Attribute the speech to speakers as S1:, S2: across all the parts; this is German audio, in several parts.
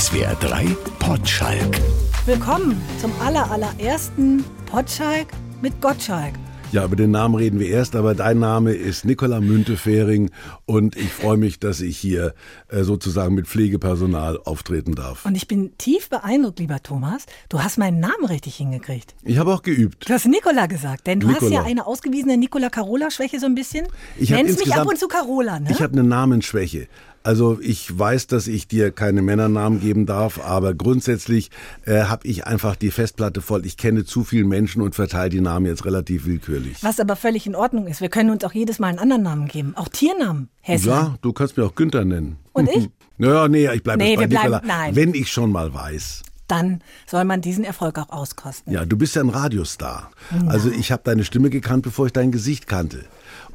S1: SWR 3 Potschalk.
S2: Willkommen zum aller, allerersten Potschalk mit Gottschalk.
S3: Ja, über den Namen reden wir erst, aber dein Name ist Nicola Müntefering und ich freue mich, dass ich hier äh, sozusagen mit Pflegepersonal auftreten darf.
S2: Und ich bin tief beeindruckt, lieber Thomas. Du hast meinen Namen richtig hingekriegt.
S3: Ich habe auch geübt.
S2: Du hast Nicola gesagt, denn du hast
S3: Nicola.
S2: ja eine ausgewiesene Nicola-Carola-Schwäche so ein bisschen.
S3: Ich
S2: Nennst mich ab und zu Carola, ne?
S3: Ich habe eine Namensschwäche. Also ich weiß, dass ich dir keine Männernamen geben darf, aber grundsätzlich äh, habe ich einfach die Festplatte voll. Ich kenne zu viele Menschen und verteile die Namen jetzt relativ willkürlich.
S2: Was aber völlig in Ordnung ist. Wir können uns auch jedes Mal einen anderen Namen geben. Auch Tiernamen. Hässlich.
S3: Ja, du kannst mir auch Günther nennen.
S2: Und ich?
S3: Naja, nee, ich bleibe
S2: Nee,
S3: bei
S2: wir bleiben-
S3: Nicola,
S2: nein.
S3: wenn ich schon mal weiß.
S2: Dann soll man diesen Erfolg auch auskosten.
S3: Ja, du bist ja ein Radiostar. Also ich habe deine Stimme gekannt, bevor ich dein Gesicht kannte.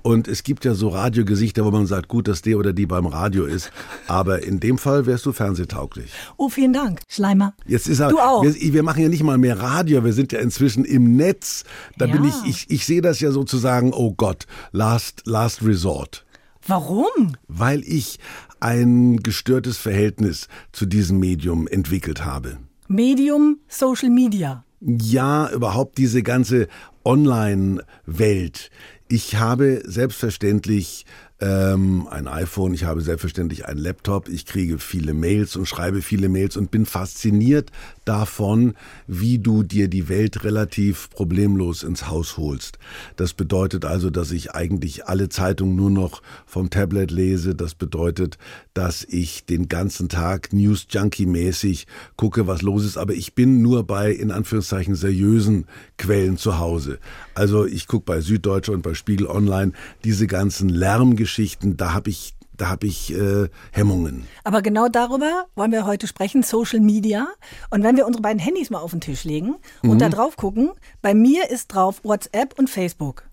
S3: Und es gibt ja so Radiogesichter, wo man sagt, gut, dass der oder die beim Radio ist. Aber in dem Fall wärst du fernsehtauglich.
S2: Oh, vielen Dank, Schleimer.
S3: Jetzt ist er,
S2: Du auch.
S3: Wir, wir machen ja nicht mal mehr Radio, wir sind ja inzwischen im Netz. Da bin
S2: Ja.
S3: ich, ich, ich sehe das ja sozusagen, oh Gott, last, last resort.
S2: Warum?
S3: Weil ich ein gestörtes Verhältnis zu diesem Medium entwickelt habe.
S2: Medium Social Media.
S3: Ja, überhaupt diese ganze Online-Welt. Ich habe selbstverständlich ähm, ein iPhone, ich habe selbstverständlich einen Laptop, ich kriege viele Mails und schreibe viele Mails und bin fasziniert davon, wie du dir die Welt relativ problemlos ins Haus holst. Das bedeutet also, dass ich eigentlich alle Zeitungen nur noch vom Tablet lese. Das bedeutet, dass ich den ganzen Tag News Junkie mäßig gucke, was los ist. Aber ich bin nur bei, in Anführungszeichen, seriösen Quellen zu Hause. Also ich gucke bei Süddeutsche und bei Spiegel Online diese ganzen Lärmgeschichten. Da habe ich, da habe ich äh, Hemmungen.
S2: Aber genau darüber wollen wir heute sprechen, Social Media. Und wenn wir unsere beiden Handys mal auf den Tisch legen und
S3: Mhm.
S2: da drauf gucken, bei mir ist drauf WhatsApp und Facebook.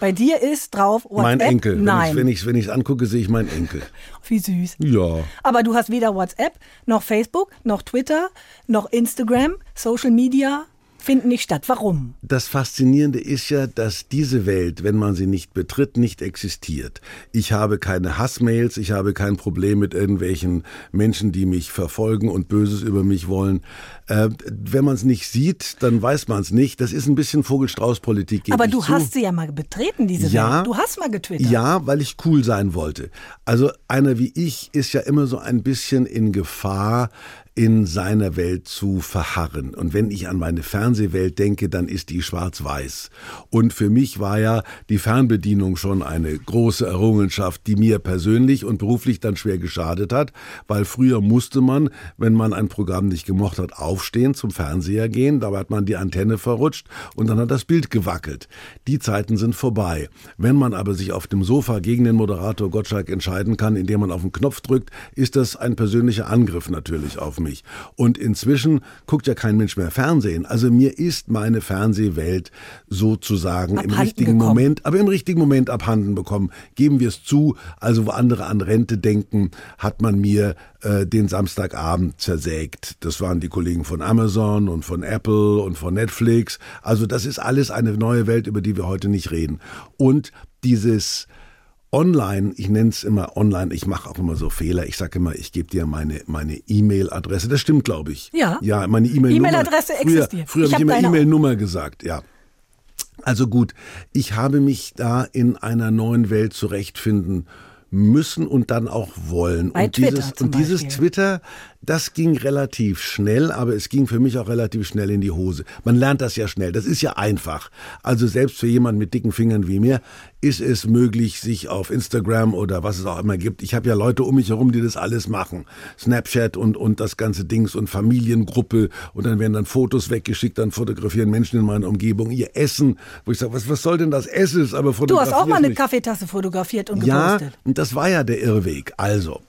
S2: Bei dir ist drauf WhatsApp.
S3: mein Enkel.
S2: Nein.
S3: Wenn ich, wenn ich es angucke, sehe ich meinen Enkel.
S2: Wie süß.
S3: Ja.
S2: Aber du hast weder WhatsApp, noch Facebook, noch Twitter, noch Instagram. Social Media finden nicht statt. Warum?
S3: Das Faszinierende ist ja, dass diese Welt, wenn man sie nicht betritt, nicht existiert. Ich habe keine Hassmails, ich habe kein Problem mit irgendwelchen Menschen, die mich verfolgen und Böses über mich wollen. Äh, wenn man es nicht sieht, dann weiß man es nicht. Das ist ein bisschen Vogelstrauß-Politik.
S2: Aber du
S3: zu.
S2: hast sie ja mal betreten, diese
S3: Ja.
S2: Welt. Du hast mal getwittert.
S3: Ja, weil ich cool sein wollte. Also einer wie ich ist ja immer so ein bisschen in Gefahr, in seiner Welt zu verharren. Und wenn ich an meine Fernsehwelt denke, dann ist die schwarz-weiß. Und für mich war ja die Fernbedienung schon eine große Errungenschaft, die mir persönlich und beruflich dann schwer geschadet hat, weil früher musste man, wenn man ein Programm nicht gemocht hat, aufstehen, zum Fernseher gehen, dabei hat man die Antenne verrutscht und dann hat das Bild gewackelt. Die Zeiten sind vorbei. Wenn man aber sich auf dem Sofa gegen den Moderator Gottschalk entscheiden kann, indem man auf den Knopf drückt, ist das ein persönlicher Angriff natürlich auf mich. Und inzwischen guckt ja kein Mensch mehr Fernsehen. Also mir ist meine Fernsehwelt sozusagen im
S2: Abhanden
S3: richtigen
S2: gekommen.
S3: Moment, aber im richtigen Moment abhanden bekommen. Geben wir es zu. Also wo andere an Rente denken, hat man mir äh, den Samstagabend zersägt. Das waren die Kollegen von Amazon und von Apple und von Netflix. Also das ist alles eine neue Welt, über die wir heute nicht reden. Und dieses Online, ich nenne es immer online, ich mache auch immer so Fehler. Ich sage immer, ich gebe dir meine meine E-Mail-Adresse. Das stimmt, glaube ich.
S2: Ja.
S3: Ja, meine E-Mail-Nummer.
S2: E-Mail-Adresse
S3: Früher-
S2: existiert.
S3: Früher habe ich
S2: hab
S3: immer. E-Mail-Nummer gesagt, ja. Also gut, ich habe mich da in einer neuen Welt zurechtfinden müssen und dann auch wollen.
S2: Bei
S3: und
S2: Twitter
S3: dieses, und dieses. Twitter, das ging relativ schnell, aber es ging für mich auch relativ schnell in die Hose. Man lernt das ja schnell, das ist ja einfach. Also selbst für jemanden mit dicken Fingern wie mir ist es möglich, sich auf Instagram oder was es auch immer gibt. Ich habe ja Leute um mich herum, die das alles machen. Snapchat und, und das ganze Dings und Familiengruppe und dann werden dann Fotos weggeschickt, dann fotografieren Menschen in meiner Umgebung ihr Essen, wo ich sage, was, was soll denn das Essen? Aber
S2: Du hast auch mal eine
S3: mich.
S2: Kaffeetasse fotografiert und
S3: Ja,
S2: gepostet.
S3: und das war ja der Irrweg. Also,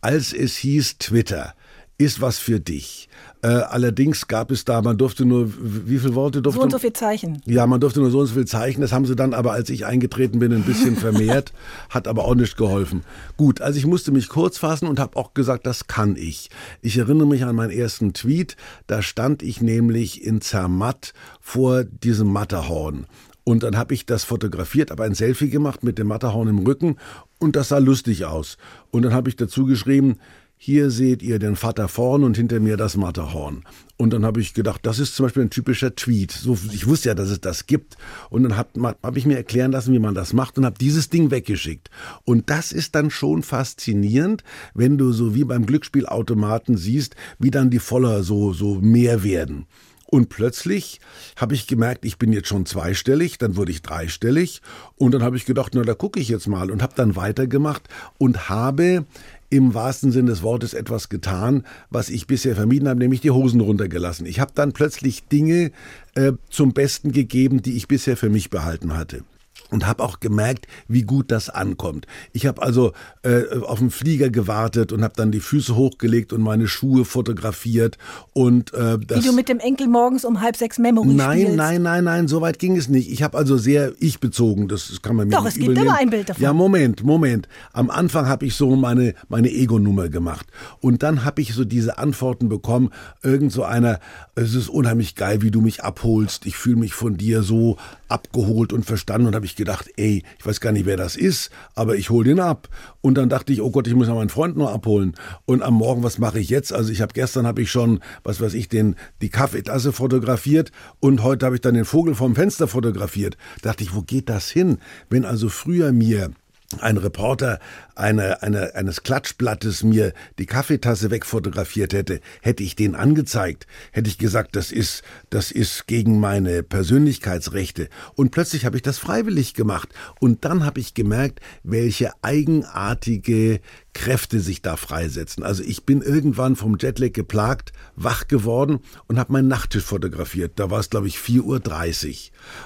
S3: als es hieß Twitter ist was für dich. Äh, allerdings gab es da, man durfte nur, wie viele Worte durfte
S2: So und so viel Zeichen.
S3: ja, man durfte nur so und so viel zeichnen. Das haben sie dann aber, als ich eingetreten bin, ein bisschen vermehrt. hat aber auch nicht geholfen. Gut, also ich musste mich kurz fassen und habe auch gesagt, das kann ich. Ich erinnere mich an meinen ersten Tweet. Da stand ich nämlich in Zermatt vor diesem Matterhorn. Und dann habe ich das fotografiert, habe ein Selfie gemacht mit dem Matterhorn im Rücken und das sah lustig aus. Und dann habe ich dazu geschrieben, hier seht ihr den Vater vorn und hinter mir das Matterhorn. Und dann habe ich gedacht, das ist zum Beispiel ein typischer Tweet. So, ich wusste ja, dass es das gibt. Und dann habe hab ich mir erklären lassen, wie man das macht und habe dieses Ding weggeschickt. Und das ist dann schon faszinierend, wenn du so wie beim Glücksspielautomaten siehst, wie dann die Voller so, so mehr werden. Und plötzlich habe ich gemerkt, ich bin jetzt schon zweistellig, dann wurde ich dreistellig und dann habe ich gedacht, na da gucke ich jetzt mal und habe dann weitergemacht und habe im wahrsten Sinne des Wortes etwas getan, was ich bisher vermieden habe, nämlich die Hosen runtergelassen. Ich habe dann plötzlich Dinge äh, zum Besten gegeben, die ich bisher für mich behalten hatte und habe auch gemerkt, wie gut das ankommt. Ich habe also äh, auf den Flieger gewartet und habe dann die Füße hochgelegt und meine Schuhe fotografiert und äh,
S2: das, wie du mit dem Enkel morgens um halb sechs Memory
S3: Nein,
S2: spielst.
S3: nein, nein, nein, so weit ging es nicht. Ich habe also sehr ich bezogen, das kann man mir
S2: Doch, es gibt immer ein Bild davon.
S3: Ja, Moment, Moment. Am Anfang habe ich so meine meine Ego-Nummer gemacht und dann habe ich so diese Antworten bekommen. Irgend so einer, es ist unheimlich geil, wie du mich abholst. Ich fühle mich von dir so abgeholt und verstanden und habe ich gedacht, ey, ich weiß gar nicht, wer das ist, aber ich hole den ab. Und dann dachte ich, oh Gott, ich muss ja meinen Freund nur abholen. Und am Morgen, was mache ich jetzt? Also ich habe gestern habe ich schon, was weiß ich, den die Kaffeetasse fotografiert und heute habe ich dann den Vogel vom Fenster fotografiert. dachte ich, wo geht das hin? Wenn also früher mir ein Reporter eine, eine, eines Klatschblattes mir die Kaffeetasse wegfotografiert hätte, hätte ich den angezeigt, hätte ich gesagt, das ist, das ist gegen meine Persönlichkeitsrechte. Und plötzlich habe ich das freiwillig gemacht. Und dann habe ich gemerkt, welche eigenartige Kräfte sich da freisetzen. Also ich bin irgendwann vom Jetlag geplagt, wach geworden und habe meinen Nachttisch fotografiert. Da war es, glaube ich, 4.30 Uhr.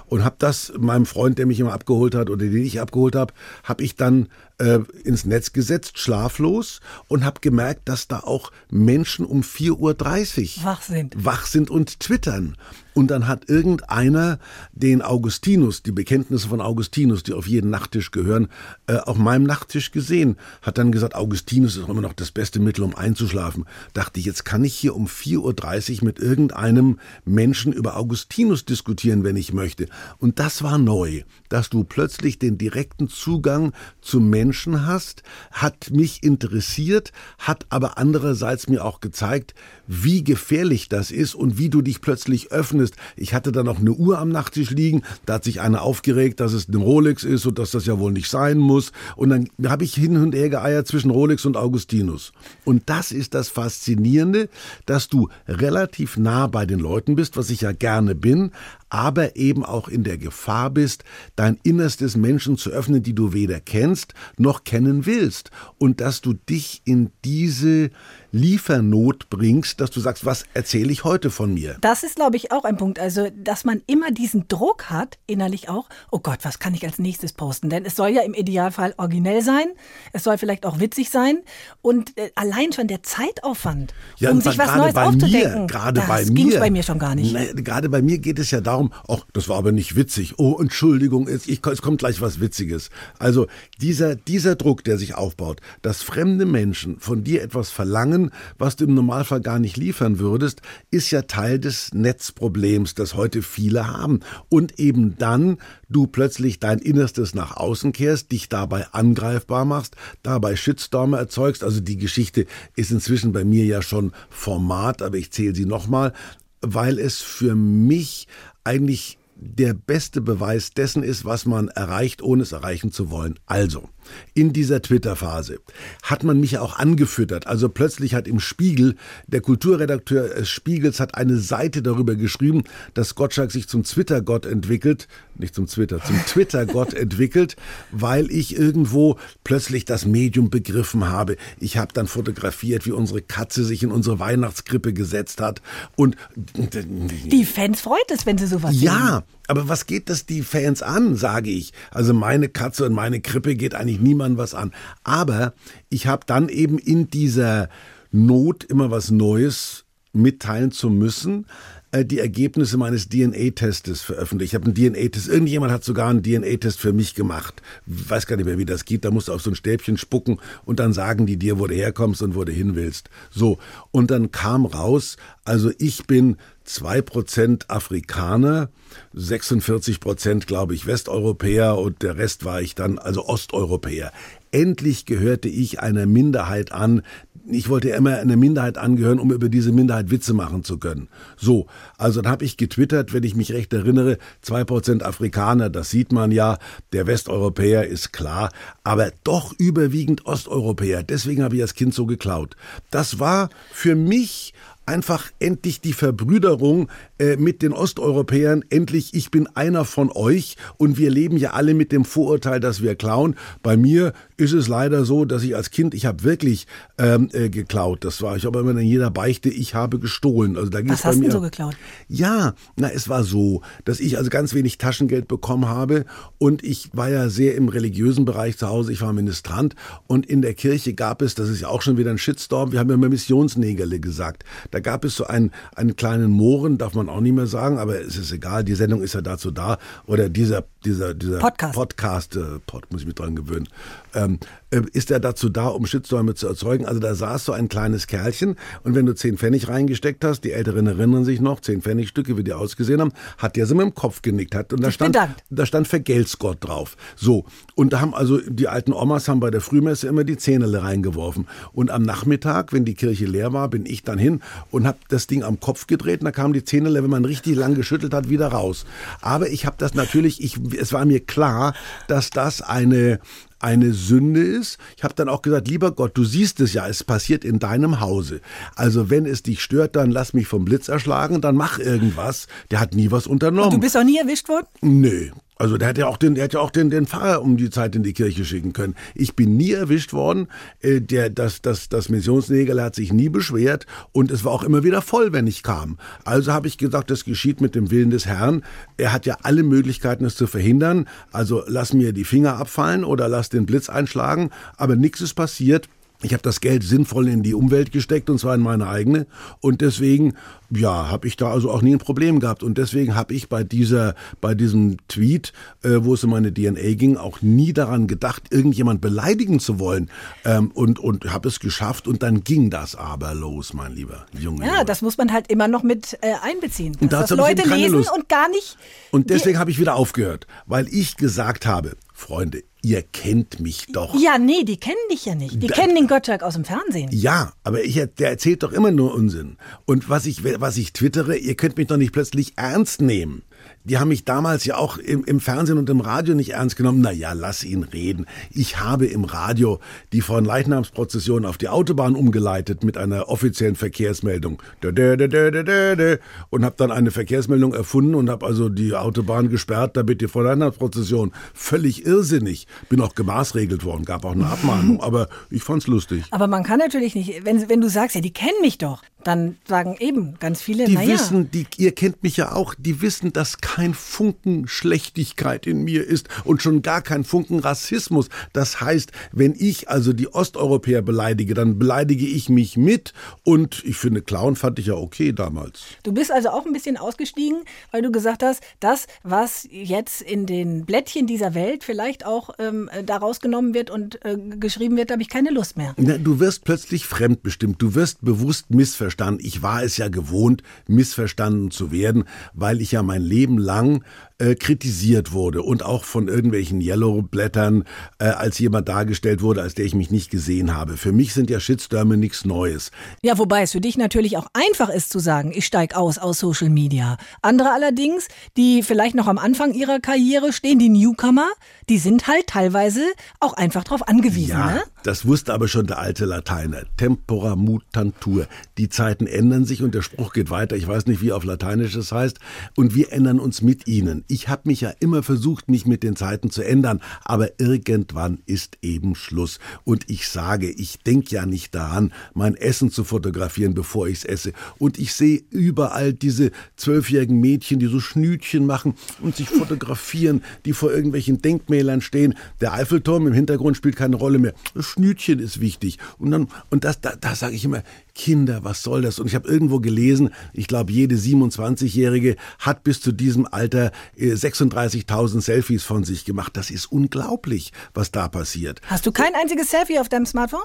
S3: Und habe das meinem Freund, der mich immer abgeholt hat oder den ich abgeholt habe, habe ich dann äh, ins Netz gesetzt, schlaflos, und habe gemerkt, dass da auch Menschen um 4.30
S2: Uhr wach sind.
S3: wach sind und twittern. Und dann hat irgendeiner den Augustinus, die Bekenntnisse von Augustinus, die auf jeden Nachttisch gehören, äh, auf meinem Nachttisch gesehen, hat dann gesagt, Augustinus ist immer noch das beste Mittel, um einzuschlafen. Dachte ich, jetzt kann ich hier um 4.30 Uhr mit irgendeinem Menschen über Augustinus diskutieren, wenn ich möchte. Und das war neu, dass du plötzlich den direkten Zugang zu Menschen hast, hat mich interessiert, hat aber andererseits mir auch gezeigt, wie gefährlich das ist und wie du dich plötzlich öffnest. Ich hatte dann noch eine Uhr am Nachttisch liegen, da hat sich einer aufgeregt, dass es eine Rolex ist und dass das ja wohl nicht sein muss. Und dann habe ich hin und her geeiert zwischen Rolex und Augustinus. Und das ist das Faszinierende, dass du relativ nah bei den Leuten bist, was ich ja gerne bin, aber eben auch in der Gefahr bist, dein innerstes Menschen zu öffnen, die du weder kennst noch kennen willst. Und dass du dich in diese Liefernot bringst, dass du sagst, was erzähle ich heute von mir?
S2: Das ist, glaube ich, auch ein Punkt. Also, dass man immer diesen Druck hat, innerlich auch, oh Gott, was kann ich als nächstes posten? Denn es soll ja im Idealfall originell sein, es soll vielleicht auch witzig sein und äh, allein schon der Zeitaufwand,
S3: ja,
S2: um sich was Neues
S3: bei
S2: aufzudenken,
S3: mir, gerade
S2: das
S3: bei
S2: ging
S3: mir,
S2: bei mir schon gar nicht.
S3: Ne, gerade bei mir geht es ja darum, ach, das war aber nicht witzig. Oh, Entschuldigung, es, ich, es kommt gleich was Witziges. Also dieser, dieser Druck, der sich aufbaut, dass fremde Menschen von dir etwas verlangen, was du im Normalfall gar nicht liefern würdest, ist ja Teil des Netzproblems, das heute viele haben. Und eben dann du plötzlich dein Innerstes nach außen kehrst, dich dabei angreifbar machst, dabei Shitstorme erzeugst. Also die Geschichte ist inzwischen bei mir ja schon Format, aber ich zähle sie nochmal, weil es für mich eigentlich der beste Beweis dessen ist, was man erreicht, ohne es erreichen zu wollen. Also, in dieser Twitter-Phase hat man mich auch angefüttert. Also plötzlich hat im Spiegel, der Kulturredakteur des Spiegels hat eine Seite darüber geschrieben, dass Gottschalk sich zum Twitter-Gott entwickelt, nicht zum Twitter, zum Twitter-Gott entwickelt, weil ich irgendwo plötzlich das Medium begriffen habe. Ich habe dann fotografiert, wie unsere Katze sich in unsere Weihnachtskrippe gesetzt hat und
S2: die Fans freut es, wenn sie sowas
S3: Ja, sehen. Aber was geht das die Fans an, sage ich. Also meine Katze und meine Krippe geht eigentlich niemandem was an. Aber ich habe dann eben in dieser Not immer was Neues mitteilen zu müssen, äh, die Ergebnisse meines DNA-Testes veröffentlicht. Ich habe einen DNA-Test, irgendjemand hat sogar einen DNA-Test für mich gemacht. Weiß gar nicht mehr, wie das geht. Da musst du auf so ein Stäbchen spucken und dann sagen die dir, wo du herkommst und wo du hin willst. So. Und dann kam raus, also ich bin zwei Prozent Afrikaner, 46 Prozent, glaube ich, Westeuropäer und der Rest war ich dann, also Osteuropäer. endlich gehörte ich einer Minderheit an, ich wollte immer einer Minderheit angehören, um über diese Minderheit Witze machen zu können. So, also dann habe ich getwittert, wenn ich mich recht erinnere, zwei Prozent Afrikaner, das sieht man ja, der Westeuropäer ist klar, aber doch überwiegend Osteuropäer. Deswegen habe ich als Kind so geklaut. Das war für mich einfach endlich die Verbrüderung äh, mit den Osteuropäern. Endlich, ich bin einer von euch und wir leben ja alle mit dem Vorurteil, dass wir klauen. Bei mir ist es leider so, dass ich als Kind, ich habe wirklich ähm, äh, geklaut. Das war, ich habe immer in jeder Beichte, ich habe gestohlen. Also da
S2: Was hast du so geklaut?
S3: Ja, na, es war so, dass ich also ganz wenig Taschengeld bekommen habe und ich war ja sehr im religiösen Bereich zu Hause. Ich war Ministrant und in der Kirche gab es, das ist ja auch schon wieder ein Shitstorm, wir haben ja immer Missionsnägerle gesagt. Da gab es so einen, einen kleinen Mohren, darf man auch nicht mehr sagen, aber es ist egal, die Sendung ist ja dazu da. Oder dieser, dieser, dieser
S2: Podcast,
S3: Podcast äh, Pod, muss ich mich dran gewöhnen, ähm, äh, ist er dazu da, um Shitstorme zu erzeugen. Also da saß so ein kleines Kerlchen und wenn du zehn Pfennig reingesteckt hast, die Älteren erinnern sich noch, zehn Pfennigstücke, wie die ausgesehen haben, hat der so mit dem Kopf genickt. Hat, und da stand, da stand Vergelt's Gott drauf. So. Und da haben also die alten Omas haben bei der Frühmesse immer die Zähnele reingeworfen. Und am Nachmittag, wenn die Kirche leer war, bin ich dann hin und habe das Ding am Kopf gedreht und da kamen die Zähnele, wenn man richtig lang geschüttelt hat, wieder raus. Aber ich habe das natürlich, ich, es war mir klar, dass das eine eine Sünde ist. Ich habe dann auch gesagt, lieber Gott, du siehst es ja, es passiert in deinem Hause. Also wenn es dich stört, dann lass mich vom Blitz erschlagen, dann mach irgendwas. Der hat nie was unternommen. Und
S2: du bist auch nie erwischt worden?
S3: Nee, also der hat ja auch den, der hat ja auch den, den Pfarrer um die Zeit in die Kirche schicken können. Ich bin nie erwischt worden. Äh, der, das, das, das Missionsnägel hat sich nie beschwert und es war auch immer wieder voll, wenn ich kam. Also habe ich gesagt, das geschieht mit dem Willen des Herrn. Er hat ja alle Möglichkeiten, es zu verhindern. Also lass mir die Finger abfallen oder lass den Blitz einschlagen. Aber nichts ist passiert. Ich habe das Geld sinnvoll in die Umwelt gesteckt und zwar in meine eigene. Und deswegen, ja, habe ich da also auch nie ein Problem gehabt. Und deswegen habe ich bei dieser, bei diesem Tweet, äh, wo es um meine DNA ging, auch nie daran gedacht, irgendjemand beleidigen zu wollen. Ähm, und und habe es geschafft. Und dann ging das aber los, mein lieber Junge.
S2: Ja, das muss man halt immer noch mit äh, einbeziehen. Und das Leute lesen Lust. und gar nicht.
S3: Und deswegen habe ich wieder aufgehört, weil ich gesagt habe, Freunde, ihr kennt mich doch.
S2: Ja, nee, die kennen dich ja nicht. Die da, kennen den Gottschalk aus dem Fernsehen.
S3: Ja, aber ich, der erzählt doch immer nur Unsinn. Und was ich, was ich twittere, ihr könnt mich doch nicht plötzlich ernst nehmen die haben mich damals ja auch im, im Fernsehen und im Radio nicht ernst genommen. Na ja, lass ihn reden. Ich habe im Radio die von Leichnamsprozession auf die Autobahn umgeleitet mit einer offiziellen Verkehrsmeldung. Und habe dann eine Verkehrsmeldung erfunden und habe also die Autobahn gesperrt, damit die von Leichnamsprozession. Völlig irrsinnig. Bin auch gemaßregelt worden, gab auch eine Abmahnung, aber ich fand's lustig.
S2: Aber man kann natürlich nicht, wenn, wenn du sagst, ja, die kennen mich doch, dann sagen eben ganz viele,
S3: die
S2: naja.
S3: wissen, die, ihr kennt mich ja auch, die wissen, dass kein Funken Schlechtigkeit in mir ist und schon gar kein Funken Rassismus. Das heißt, wenn ich also die Osteuropäer beleidige, dann beleidige ich mich mit und ich finde, Clown fand ich ja okay damals.
S2: Du bist also auch ein bisschen ausgestiegen, weil du gesagt hast, das, was jetzt in den Blättchen dieser Welt vielleicht auch ähm, daraus genommen wird und äh, geschrieben wird, da habe ich keine Lust mehr.
S3: Na, du wirst plötzlich fremdbestimmt, du wirst bewusst missverstanden missverstanden. Ich war es ja gewohnt, missverstanden zu werden, weil ich ja mein Leben lang äh, kritisiert wurde und auch von irgendwelchen Yellow-Blättern äh, als jemand dargestellt wurde, als der ich mich nicht gesehen habe. Für mich sind ja Shitstürme nichts Neues.
S2: Ja, wobei es für dich natürlich auch einfach ist zu sagen, ich steige aus aus Social Media. Andere allerdings, die vielleicht noch am Anfang ihrer Karriere stehen, die Newcomer, die sind halt teilweise auch einfach darauf angewiesen.
S3: Ja,
S2: ne?
S3: das wusste aber schon der alte Lateiner. Tempora mutantur. Die Zeiten ändern sich und der Spruch geht weiter. Ich weiß nicht, wie auf Lateinisch es heißt. Und wir ändern uns mit ihnen ich habe mich ja immer versucht, mich mit den Zeiten zu ändern, aber irgendwann ist eben Schluss. Und ich sage, ich denke ja nicht daran, mein Essen zu fotografieren, bevor ich es esse. Und ich sehe überall diese zwölfjährigen Mädchen, die so Schnütchen machen und sich fotografieren, die vor irgendwelchen Denkmälern stehen. Der Eiffelturm im Hintergrund spielt keine Rolle mehr. Das Schnütchen ist wichtig. Und dann, und das, da, da sage ich immer, Kinder, was soll das? Und ich habe irgendwo gelesen, ich glaube, jede 27-Jährige hat bis zu diesem Alter 36.000 äh, Selfies von sich gemacht. Das ist unglaublich, was da passiert.
S2: Hast du kein einziges Selfie auf deinem Smartphone?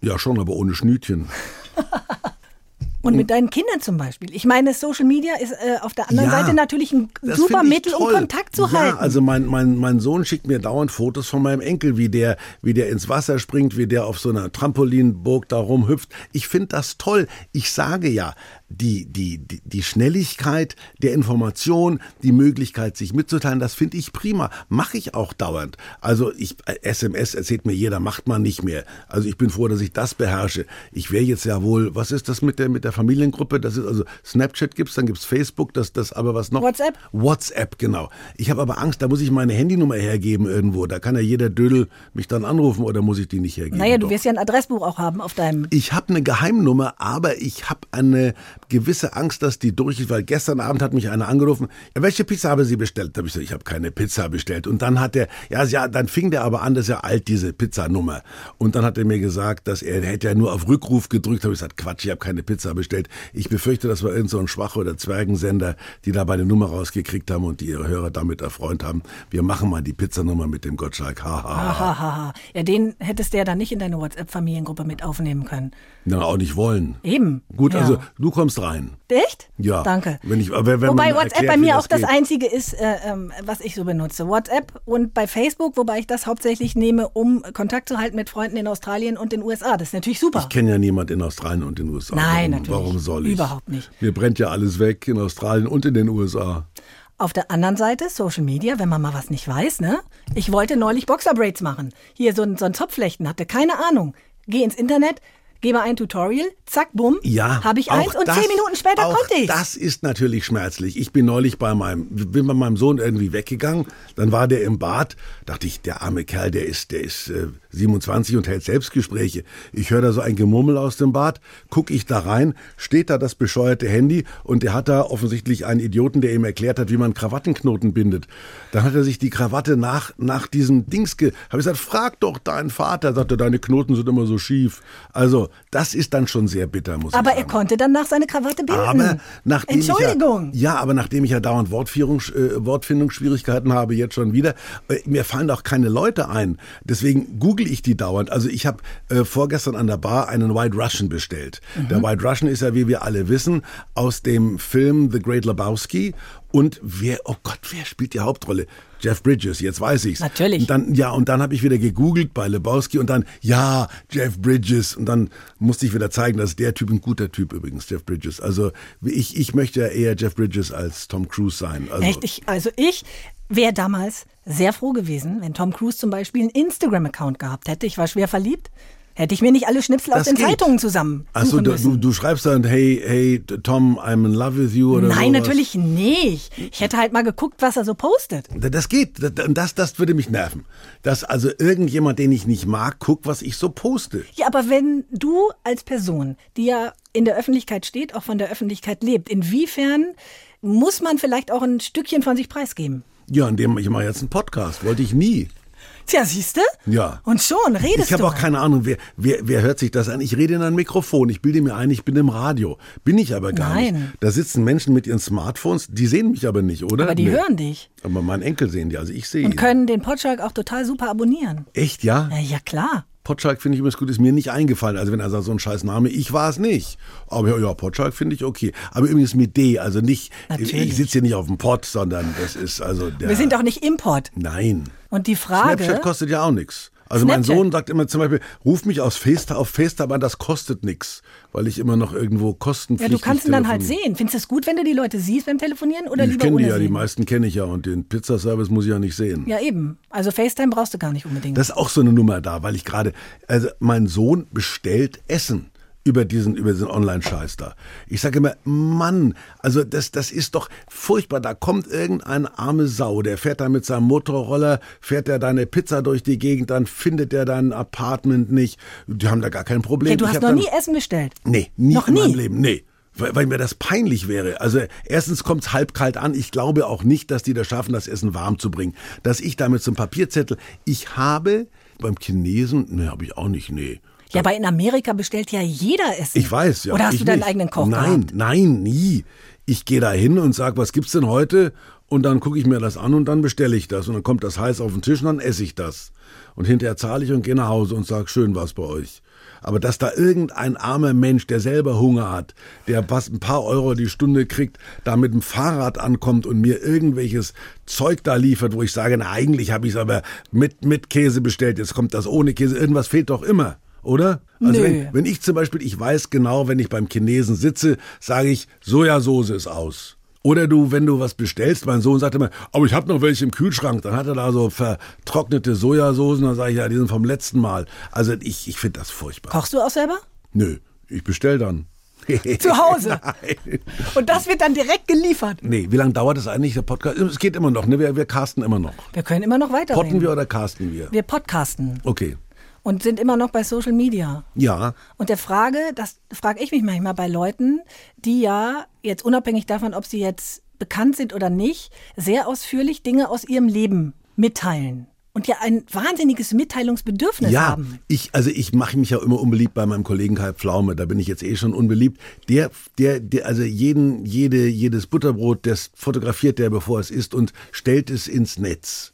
S3: Ja, schon, aber ohne Schnütchen.
S2: Und mit deinen Kindern zum Beispiel. Ich meine, Social Media ist äh, auf der anderen
S3: Ja,
S2: Seite natürlich ein super Mittel, um. Kontakt zu
S3: ja,
S2: halten.
S3: Also mein, mein, mein Sohn schickt mir dauernd Fotos von meinem Enkel, wie der, wie der ins Wasser springt, wie der auf so einer Trampolinburg da rumhüpft. Ich finde das toll. Ich sage ja, die, die, die, die Schnelligkeit der Information, die Möglichkeit, sich mitzuteilen, das finde ich prima. Mache ich auch dauernd. Also ich, äh, SMS erzählt mir jeder, macht man nicht mehr. Also ich bin froh, dass ich das beherrsche. Ich wäre jetzt ja wohl, was ist das mit der, mit der Familiengruppe? Das ist also Snapchat gibt's, dann gibt's Facebook, das, das aber was noch?
S2: WhatsApp?
S3: WhatsApp, genau. Ich habe aber Angst, da muss ich meine Handynummer hergeben irgendwo. Da kann ja jeder Dödel mich dann anrufen oder muss ich die nicht hergeben?
S2: naja, du
S3: Doch.
S2: wirst ja ein Adressbuch auch haben auf deinem.
S3: Ich habe eine Geheimnummer, aber ich habe eine gewisse Angst, dass die durch ist, weil gestern Abend hat mich einer angerufen, ja, welche Pizza haben Sie bestellt? Da habe ich gesagt, ich habe keine Pizza bestellt. Und dann hat er, ja, ja, dann fing der aber an, das ist ja alt, diese Pizzanummer. Und dann hat er mir gesagt, dass er, er hätte ja nur auf Rückruf gedrückt, habe ich gesagt, Quatsch, ich habe keine Pizza bestellt. Ich befürchte, das war irgend so ein Schwach- oder Zwergensender, die da meine Nummer rausgekriegt haben und die ihre Hörer damit erfreut haben. Wir machen mal die Pizzanummer mit dem Gottschalk. Ha, ha, ha.
S2: Hahaha. Ja, den hättest du ja dann nicht in deine WhatsApp-Familiengruppe mit aufnehmen können.
S3: Na, auch nicht wollen.
S2: Eben.
S3: Gut,
S2: ja.
S3: also du kommst rein.
S2: Echt?
S3: Ja.
S2: Danke.
S3: Wenn ich, aber wenn
S2: wobei WhatsApp
S3: erklärt,
S2: bei mir
S3: das
S2: auch das
S3: geht.
S2: einzige ist, äh, ähm, was ich so benutze. WhatsApp und bei Facebook, wobei ich das hauptsächlich nehme, um Kontakt zu halten mit Freunden in Australien und den USA. Das ist natürlich super.
S3: Ich kenne ja niemand in Australien und den USA.
S2: Nein,
S3: warum,
S2: natürlich.
S3: Warum soll ich?
S2: Überhaupt nicht.
S3: Mir brennt ja alles weg in Australien und in den USA.
S2: Auf der anderen Seite, Social Media, wenn man mal was nicht weiß, ne? Ich wollte neulich Boxerbraids machen. Hier so ein, so ein Zopflechten, hatte keine Ahnung. Geh ins Internet, gebe ein Tutorial, zack, bumm,
S3: Ja,
S2: habe ich eins und
S3: das-
S2: zehn Minuten später konnte ich.
S3: Das ist natürlich schmerzlich. Ich bin neulich bei meinem, bin bei meinem Sohn irgendwie weggegangen. Dann war der im Bad. Dachte ich, der arme Kerl, der ist, der ist äh, 27 und hält Selbstgespräche. Ich höre da so ein Gemurmel aus dem Bad. Guck ich da rein, steht da das bescheuerte Handy und der hat da offensichtlich einen Idioten, der ihm erklärt hat, wie man Krawattenknoten bindet. Dann hat er sich die Krawatte nach nach diesem Dings ge. Habe ich gesagt, frag doch deinen Vater. Sagte, deine Knoten sind immer so schief. Also das ist dann schon sehr bitter, muss
S2: Aber
S3: ich
S2: er
S3: sagen.
S2: konnte danach seine Krawatte binden.
S3: Aber nachdem
S2: Entschuldigung.
S3: Ich ja, ja, aber nachdem ich ja dauernd Wortführung, äh, Wortfindungsschwierigkeiten habe, jetzt schon wieder, äh, mir fallen auch keine Leute ein. Deswegen google ich die dauernd. Also ich habe äh, vorgestern an der Bar einen White Russian bestellt.
S2: Mhm.
S3: Der White Russian ist ja, wie wir alle wissen, aus dem Film The Great Lebowski. Und wer, oh Gott, wer spielt die Hauptrolle? Jeff Bridges, jetzt weiß ich's.
S2: Natürlich.
S3: Und dann, ja, und dann habe ich wieder gegoogelt bei Lebowski und dann, ja, Jeff Bridges. Und dann musste ich wieder zeigen, dass der Typ ein guter Typ übrigens, Jeff Bridges. Also ich, ich möchte ja eher Jeff Bridges als Tom Cruise sein. Also,
S2: Echt? Ich, also ich wäre damals sehr froh gewesen, wenn Tom Cruise zum Beispiel einen Instagram-Account gehabt hätte. Ich war schwer verliebt. Hätte ich mir nicht alle Schnipsel aus
S3: Das
S2: den
S3: geht.
S2: Zeitungen zusammen
S3: Achso, du, du, du schreibst dann, hey, hey, Tom, I'm in love with you oder
S2: Nein,
S3: sowas.
S2: natürlich nicht. Ich hätte halt mal geguckt, was er so postet.
S3: Das geht. Das, das würde mich nerven. Dass also irgendjemand, den ich nicht mag, guckt, was ich so poste.
S2: Ja, aber wenn du als Person, die ja in der Öffentlichkeit steht, auch von der Öffentlichkeit lebt, inwiefern muss man vielleicht auch ein Stückchen von sich preisgeben?
S3: Ja, indem ich mache jetzt einen Podcast. Wollte ich nie.
S2: Tja, siehste?
S3: Ja.
S2: Und schon redest
S3: Ich habe
S2: du.
S3: auch keine Ahnung, wer, wer, wer hört sich das an? Ich rede in ein Mikrofon. Ich bilde mir ein, ich bin im Radio. Bin ich aber gar
S2: Nein.
S3: nicht. Da sitzen Menschen mit ihren Smartphones, die sehen mich aber nicht, oder?
S2: aber die
S3: Nee.
S2: hören dich
S3: Aber mein Enkel sehen die, also ich sehe
S2: und
S3: ihn.
S2: können den Potschalk auch total super abonnieren.
S3: Echt, ja?
S2: Ja, ja klar.
S3: Potschalk finde ich übrigens gut, ist mir nicht eingefallen. Also wenn er sagt, so ein scheiß Name, ich war es nicht. Aber ja, ja Potschalk finde ich okay. Aber übrigens mit D, also nicht,
S2: Natürlich.
S3: ich sitze hier nicht auf dem Pott, sondern das ist also der...
S2: Wir sind doch nicht Import.
S3: Nein.
S2: Und die Frage.
S3: Snapchat kostet ja auch nichts. Also mein
S2: Snapchat?
S3: Sohn sagt immer zum Beispiel, ruf mich aus FaceTime, auf FaceTime an, das kostet nichts, weil ich immer noch irgendwo
S2: ja,
S3: kostenpflichtig
S2: du kannst ihn dann halt sehen. Findest du es gut, wenn du die Leute siehst beim Telefonieren oder
S3: Ich
S2: lieber
S3: kenne
S2: ohne
S3: die ja, die
S2: sehen?
S3: meisten kenne ich ja und den Pizzaservice muss ich ja nicht sehen.
S2: Ja, eben. Also FaceTime brauchst du gar nicht unbedingt.
S3: Das ist auch so eine Nummer da, weil ich gerade, also mein Sohn bestellt Essen über diesen, über diesen Online-Scheiß da. Ich sage immer, Mann, also das, das ist doch furchtbar. Da kommt irgendeine arme Sau, der fährt da mit seinem Motorroller, fährt er deine Pizza durch die Gegend, dann findet er dein Apartment nicht. Die haben da gar kein Problem.
S2: ja, du
S3: Ich
S2: hast noch nie Essen bestellt.
S3: Nee, nie
S2: Noch
S3: in meinem
S2: nie?
S3: Leben, nee. Weil, mir das peinlich wäre. Also erstens kommt's halb kalt an. Ich glaube auch nicht, dass die das schaffen, das Essen warm zu bringen. Dass ich damit zum Papierzettel. Ich habe beim Chinesen, nee, habe ich auch nicht, nee.
S2: Ja, aber in Amerika bestellt ja jeder Essen.
S3: Ich weiß, ja.
S2: Oder hast du deinen
S3: nicht.
S2: eigenen Koch
S3: Nein,
S2: gehabt?
S3: nein, nie. Ich gehe da hin und sag, was gibt's denn heute? Und dann gucke ich mir das an und dann bestelle ich das. Und dann kommt das heiß auf den Tisch und dann esse ich das. Und hinterher zahle ich und gehe nach Hause und sag, schön war's bei euch. Aber dass da irgendein armer Mensch, der selber Hunger hat, der was ein paar Euro die Stunde kriegt, da mit dem Fahrrad ankommt und mir irgendwelches Zeug da liefert, wo ich sage, na, eigentlich habe ich es aber mit, mit Käse bestellt, jetzt kommt das ohne Käse, irgendwas fehlt doch immer. Oder? Also
S2: Nö.
S3: wenn, wenn ich zum Beispiel, ich weiß genau, wenn ich beim Chinesen sitze, sage ich, Sojasauce ist aus. Oder du, wenn du was bestellst, mein Sohn sagt immer, aber ich habe noch welche im Kühlschrank. Dann hat er da so vertrocknete Sojasoßen, dann sage ich, ja, die sind vom letzten Mal. Also ich, ich finde das furchtbar.
S2: Kochst du auch selber?
S3: Nö, ich bestell dann.
S2: Zu Hause.
S3: Nein.
S2: Und das wird dann direkt geliefert.
S3: Nee, wie lange dauert das eigentlich, der Podcast? Es geht immer noch, ne? Wir, wir casten immer noch.
S2: Wir können immer noch weiterreden.
S3: Potten wir oder casten wir?
S2: Wir podcasten
S3: Okay.
S2: Und sind immer noch bei Social Media.
S3: Ja,
S2: Und der Frage, das frage ich mich manchmal bei Leuten, die ja jetzt unabhängig davon, ob sie jetzt bekannt sind oder nicht, sehr ausführlich Dinge aus ihrem Leben mitteilen. Und ja ein wahnsinniges Mitteilungsbedürfnis
S3: ja,
S2: haben.
S3: ich, also ich mache mich ja immer unbeliebt bei meinem Kollegen Kai Pflaume, da bin ich jetzt eh schon unbeliebt. Der, der, der, also jeden, jede, jedes Butterbrot, das fotografiert der, bevor es isst und stellt es ins Netz.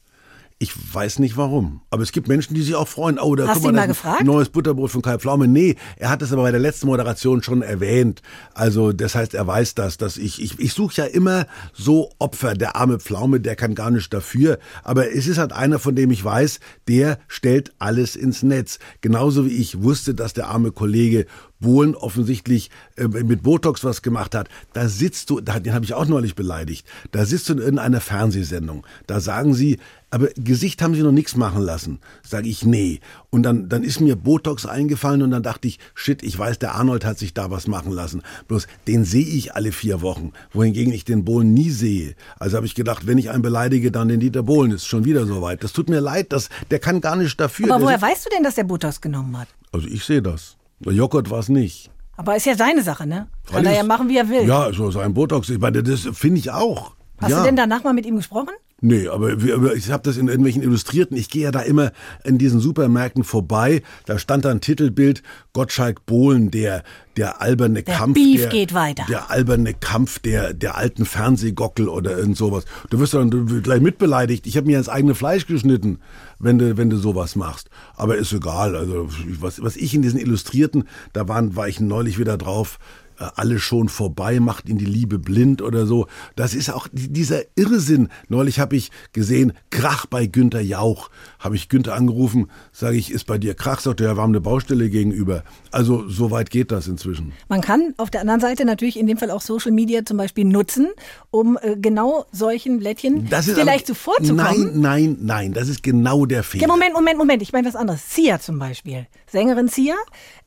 S3: Ich weiß nicht warum. Aber es gibt Menschen, die sich auch freuen. Oh, da
S2: Hast
S3: guck mal,
S2: mal
S3: das
S2: gefragt?
S3: neues Butterbrot von Kai Pflaume. Nee, er hat es aber bei der letzten Moderation schon erwähnt. Also das heißt, er weiß das, dass ich ich, ich suche ja immer so Opfer. Der arme Pflaume, der kann gar nicht dafür. Aber es ist halt einer, von dem ich weiß, der stellt alles ins Netz. Genauso wie ich wusste, dass der arme Kollege Bohlen offensichtlich äh, mit Botox was gemacht hat. Da sitzt du, da- den habe ich auch neulich beleidigt. Da sitzt du in irgendeiner Fernsehsendung. Da sagen sie, aber Gesicht haben sie noch nichts machen lassen. Sage ich, nee. Und dann, dann ist mir Botox eingefallen und dann dachte ich, shit, ich weiß, der Arnold hat sich da was machen lassen. Bloß den sehe ich alle vier Wochen, wohingegen ich den Bohlen nie sehe. Also habe ich gedacht, wenn ich einen beleidige, dann den Dieter Bohlen. Ist schon wieder soweit. Das tut mir leid, das, der kann gar nicht dafür.
S2: Aber woher weißt du denn, dass der Botox genommen hat?
S3: also ich sehe das. Der Joghurt war es nicht.
S2: Aber ist ja seine Sache, ne? Kann er ja machen, wie er will.
S3: Ja, so sein Botox. Ich meine, das finde ich auch.
S2: Hast
S3: ja.
S2: du denn danach mal mit ihm gesprochen?
S3: Nee, aber ich habe das in irgendwelchen Illustrierten. Ich gehe ja da immer in diesen Supermärkten vorbei. Da stand da ein Titelbild Gottschalk Bohlen, der der alberne
S2: Der
S3: Kampf,
S2: Beef
S3: der,
S2: geht weiter.
S3: der alberne Kampf der der alten Fernsehgockel oder irgend sowas. Du wirst dann gleich mitbeleidigt. Ich habe mir ins eigene Fleisch geschnitten, wenn du wenn du sowas machst. Aber ist egal. Also was was ich in diesen Illustrierten, da waren war ich neulich wieder drauf alle schon vorbei, macht ihn die Liebe blind oder so. Das ist auch die- dieser Irrsinn. Neulich habe ich gesehen, Krach bei Günter Jauch. Habe ich Günter angerufen, sage ich, ist bei dir Krach? Sagt er, ja, haben eine Baustelle gegenüber. Also so weit geht das inzwischen.
S2: Man kann auf der anderen Seite natürlich in dem Fall auch Social Media zum Beispiel nutzen, um äh, genau solchen Blättchen
S3: Das ist
S2: vielleicht zuvorzukommen.
S3: Nein, nein, nein, das ist genau der Fehler.
S2: Ja, Moment, Moment, Moment. Ich meine was anderes. Sia zum Beispiel. Sängerin Sia,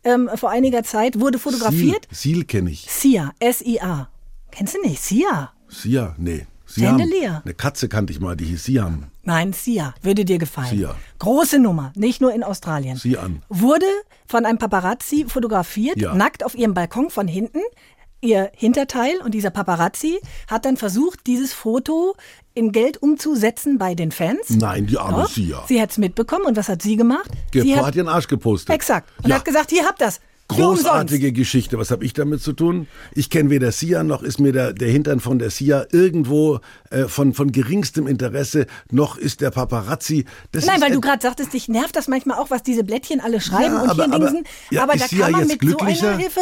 S2: ähm, vor einiger Zeit wurde fotografiert.
S3: Seal, Seal kenne ich.
S2: Sia, S-I-A. Kennst du nicht? Sia.
S3: Sia, nee. Siam.
S2: Chandelier.
S3: Eine Katze kannte ich mal, die hieß Siam.
S2: Nein, Sia. Würde dir gefallen.
S3: Sia.
S2: Große Nummer. Nicht nur in Australien.
S3: Sieh an.
S2: Wurde von einem Paparazzi fotografiert,
S3: Ja.
S2: nackt auf ihrem Balkon von hinten. Ihr Hinterteil und dieser Paparazzi hat dann versucht, dieses Foto in Geld umzusetzen bei den Fans.
S3: Nein, die arme
S2: Doch.
S3: Sia.
S2: Sie hat es mitbekommen und was hat sie gemacht?
S3: Die
S2: sie hat,
S3: ihren Arsch gepostet.
S2: exakt. Und
S3: Ja.
S2: hat gesagt, hier habt das.
S3: Großartige Geschichte. Was habe ich damit zu tun? Ich kenne weder Sia noch ist mir der, der Hintern von der Sia irgendwo äh, von, von geringstem Interesse, noch ist der Paparazzi. Das
S2: Nein, weil du gerade sagtest, dich nervt das manchmal auch, was diese Blättchen alle schreiben
S3: Ja,
S2: und
S3: aber-
S2: hier
S3: aber-
S2: dingsen.
S3: ja,
S2: aber da kann man mit so einer Hilfe.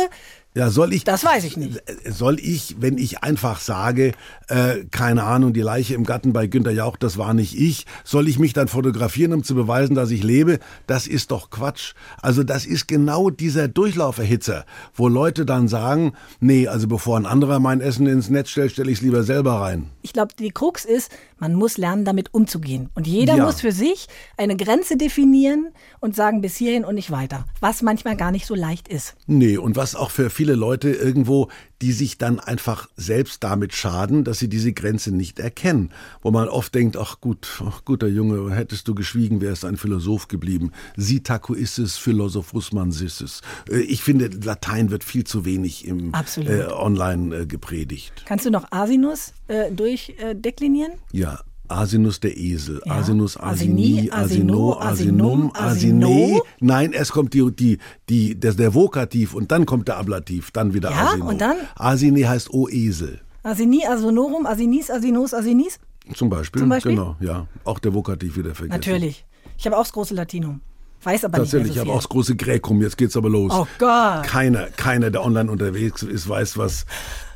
S3: Ja, soll ich.
S2: Das weiß ich nicht.
S3: Soll ich, wenn ich einfach sage, äh, keine Ahnung, die Leiche im Garten bei Günter Jauch, das war nicht ich, soll ich mich dann fotografieren, um zu beweisen, dass ich lebe? Das ist doch Quatsch. Also das ist genau dieser Durchlauferhitzer, wo Leute dann sagen, nee, also bevor ein anderer mein Essen ins Netz stellt, stelle ich es lieber selber rein.
S2: Ich glaube, die Krux ist, man muss lernen, damit umzugehen. Und jeder
S3: Ja.
S2: muss für sich eine Grenze definieren und sagen, bis hierhin und nicht weiter. Was manchmal gar nicht so leicht ist.
S3: Nee, und was auch für viele Leute irgendwo, die sich dann einfach selbst damit schaden, dass sie diese Grenze nicht erkennen. Wo man oft denkt, ach gut, ach guter Junge, hättest du geschwiegen, wärst ein Philosoph geblieben. Sitaco ist es, Philosophus man ist es. Äh, Ich finde, Latein wird viel zu wenig im äh, online äh, gepredigt.
S2: Kannst du noch Asinus äh, durchdeklinieren?
S3: Ja. Asinus der Esel,
S2: Ja.
S3: Asinus,
S2: Asini, Asino,
S3: Asinum,
S2: Asino.
S3: Asine. Nein, erst kommt die, die, die, der, der Vokativ und dann kommt der Ablativ, dann wieder
S2: Ja,
S3: Asino.
S2: und dann?
S3: Asine heißt O Esel.
S2: Asini, Asonorum, Asinis, Asinos, Asinis?
S3: Zum Beispiel,
S2: Zum Beispiel?
S3: genau, ja. Auch der Vokativ wieder vergessen.
S2: Natürlich. Ich habe auch das große Latinum. Weiß aber nicht
S3: Tatsächlich, ich
S2: so
S3: habe
S2: viel.
S3: auch das große Gräkum, jetzt geht's aber los.
S2: Oh Gott.
S3: Keiner, keiner, der online unterwegs ist, weiß, was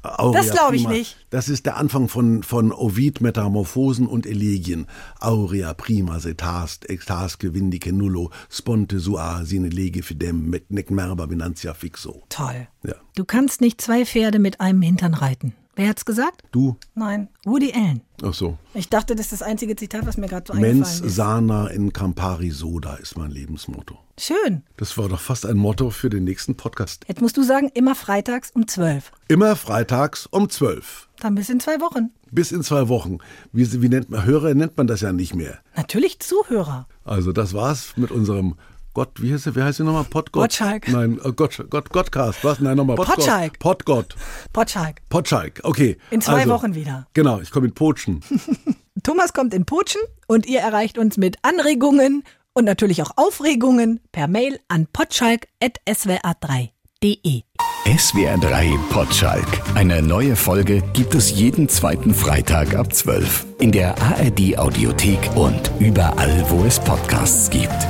S3: Aurea
S2: Das glaub ich
S3: prima-
S2: nicht.
S3: Das ist der Anfang von, von Ovid, Metamorphosen und Elegien. Aurea prima setast, extasque vindice nullo, sponte sua sine lege fidem, met nec merba vinantia fixo.
S2: Toll.
S3: Ja.
S2: Du kannst nicht zwei Pferde mit einem Hintern reiten. Wer hat's gesagt?
S3: Du?
S2: Nein, Woody Allen.
S3: Ach so.
S2: Ich dachte, das ist das einzige Zitat, was mir gerade so
S3: Mens
S2: eingefallen ist.
S3: sana in Campari soda ist mein Lebensmotto.
S2: Schön.
S3: Das war doch fast ein Motto für den nächsten Podcast.
S2: Jetzt musst du sagen, immer freitags um 12.
S3: Immer freitags um 12.
S2: Dann bis in zwei Wochen.
S3: Bis in zwei Wochen. Wie, wie nennt man, Hörer nennt man das ja nicht mehr.
S2: Natürlich Zuhörer.
S3: Also das war's mit unserem Gott, wie heißt er, wie heißt er nochmal? Podgott?
S2: Gottschalk.
S3: Nein, äh, Gott, Gott, Gottcast. Was? Nein, nochmal. Podgott. Podgott.
S2: Potschalk.
S3: Potschalk, okay.
S2: In zwei
S3: also,
S2: Wochen wieder.
S3: Genau, ich komme in Potschen.
S2: Thomas kommt in Putschen und ihr erreicht uns mit Anregungen und natürlich auch Aufregungen per Mail an potschalk.swr3.de.
S1: SWR 3 Potschalk. Eine neue Folge gibt es jeden zweiten Freitag ab 12. In der ARD Audiothek und überall, wo es Podcasts gibt.